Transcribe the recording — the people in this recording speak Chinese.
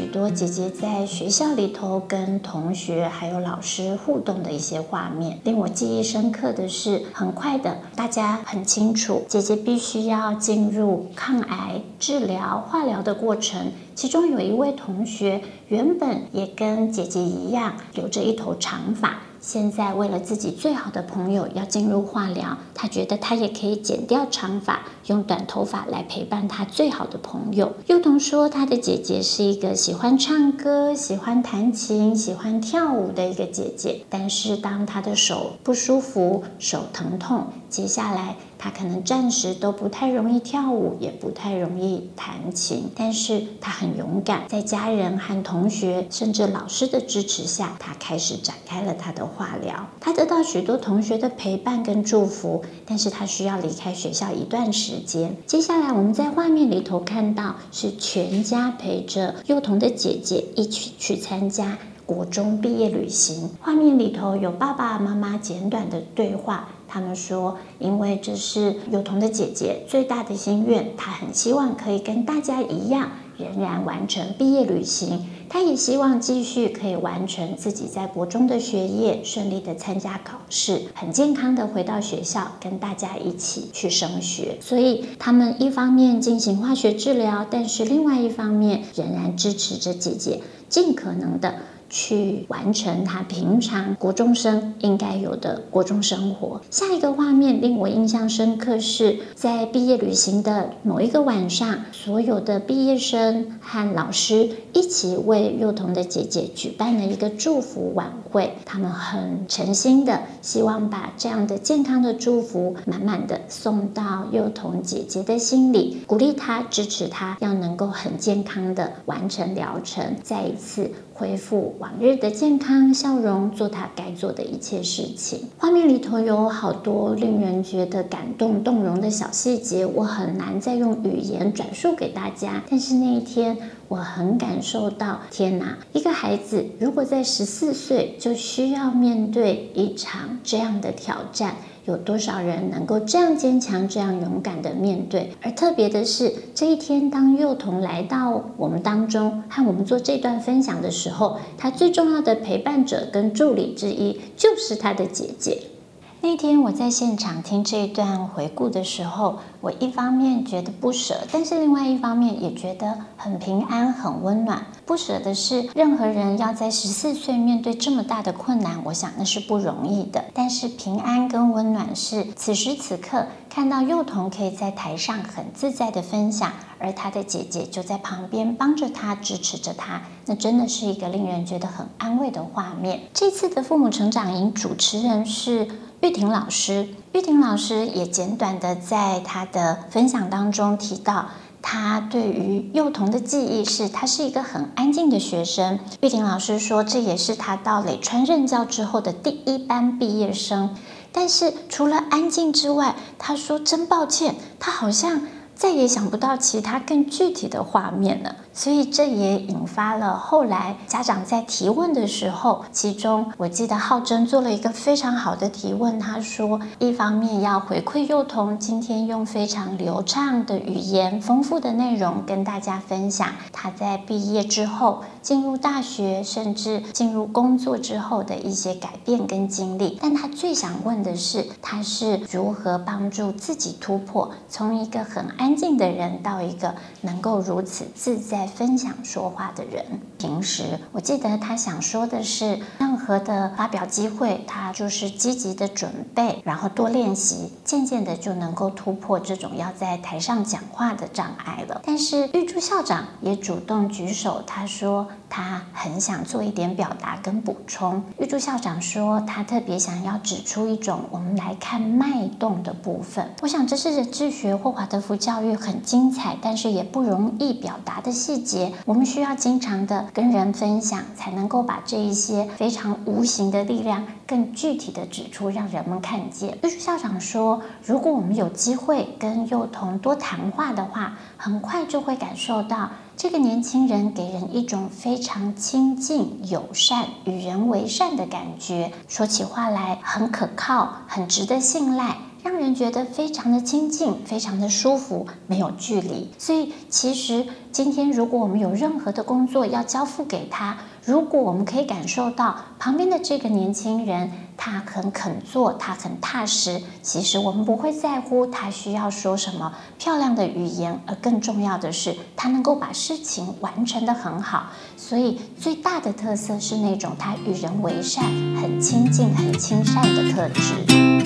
许多姐姐在学校里头跟同学还有老师互动的一些画面。令我记忆深刻的是，很快的，大家很清楚，姐姐必须要进入抗癌治疗、化疗的过程。其中有一位同学，原本也跟姐姐一样，留着一头长发。现在为了自己最好的朋友要进入化疗，他觉得他也可以剪掉长发，用短头发来陪伴他最好的朋友。幼童说，他的姐姐是一个喜欢唱歌、喜欢弹琴、喜欢跳舞的一个姐姐。但是当她的手不舒服、手疼痛，接下来他可能暂时都不太容易跳舞，也不太容易弹琴。但是他很勇敢，在家人和同学甚至老师的支持下，他开始展开了他的。化疗，他得到许多同学的陪伴跟祝福，但是他需要离开学校一段时间。接下来我们在画面里头看到，是全家陪着幼童的姐姐一起去参加国中毕业旅行。画面里头有爸爸妈妈简短的对话，他们说，因为这是幼童的姐姐最大的心愿，她很希望可以跟大家一样，仍然完成毕业旅行。她也希望继续可以完成自己在国中的学业，顺利的参加考试，很健康的回到学校，跟大家一起去升学。所以他们一方面进行化学治疗，但是另外一方面仍然支持着姐姐，尽可能的。去完成他平常国中生应该有的国中生活。下一个画面令我印象深刻，是在毕业旅行的某一个晚上，所有的毕业生和老师一起为幼童的姐姐举办了一个祝福晚会。他们很诚心的希望把这样的健康的祝福满满的送到幼童姐姐的心里，鼓励她，支持她，要能够很健康的完成疗程，再一次。恢复往日的健康笑容，做他该做的一切事情。画面里头有好多令人觉得感动、动容的小细节，我很难再用语言转述给大家。但是那一天，我很感受到，天哪！一个孩子如果在十四岁就需要面对一场这样的挑战。有多少人能够这样坚强、这样勇敢地面对？而特别的是，这一天当幼童来到我们当中，和我们做这段分享的时候，他最重要的陪伴者跟助理之一就是他的姐姐。那天我在现场听这一段回顾的时候，我一方面觉得不舍，但是另外一方面也觉得很平安、很温暖。不舍的是，任何人要在十四岁面对这么大的困难，我想那是不容易的。但是平安跟温暖是此时此刻看到幼童可以在台上很自在的分享，而他的姐姐就在旁边帮着他、支持着他，那真的是一个令人觉得很安慰的画面。这次的父母成长营主持人是。玉婷老师，玉婷老师也简短的在她的分享当中提到，他对于幼童的记忆是，他是一个很安静的学生。玉婷老师说，这也是他到累川任教之后的第一班毕业生。但是除了安静之外，他说真抱歉，他好像再也想不到其他更具体的画面了。所以这也引发了后来家长在提问的时候，其中我记得浩真做了一个非常好的提问。他说，一方面要回馈幼童今天用非常流畅的语言、丰富的内容跟大家分享他在毕业之后进入大学，甚至进入工作之后的一些改变跟经历。但他最想问的是，他是如何帮助自己突破，从一个很安静的人到一个能够如此自在。在分享说话的人，平时我记得他想说的是，何的发表机会，他就是积极的准备，然后多练习，渐渐的就能够突破这种要在台上讲话的障碍了。但是玉柱校长也主动举手，他说他很想做一点表达跟补充。玉柱校长说，他特别想要指出一种我们来看脉动的部分。我想这是人智学或华德福教育很精彩，但是也不容易表达的细节，我们需要经常的跟人分享，才能够把这一些非常无形的力量更具体的指出，让人们看见。玉柱校长说，如果我们有机会跟幼童多谈话的话，很快就会感受到这个年轻人给人一种非常亲近、友善、与人为善的感觉，说起话来很可靠，很值得信赖。让人觉得非常的亲近，非常的舒服，没有距离。所以，其实今天如果我们有任何的工作要交付给他，如果我们可以感受到旁边的这个年轻人，他很肯做，他很踏实，其实我们不会在乎他需要说什么漂亮的语言，而更重要的是，他能够把事情完成得很好。所以，最大的特色是那种他与人为善、很亲近、很亲善的特质。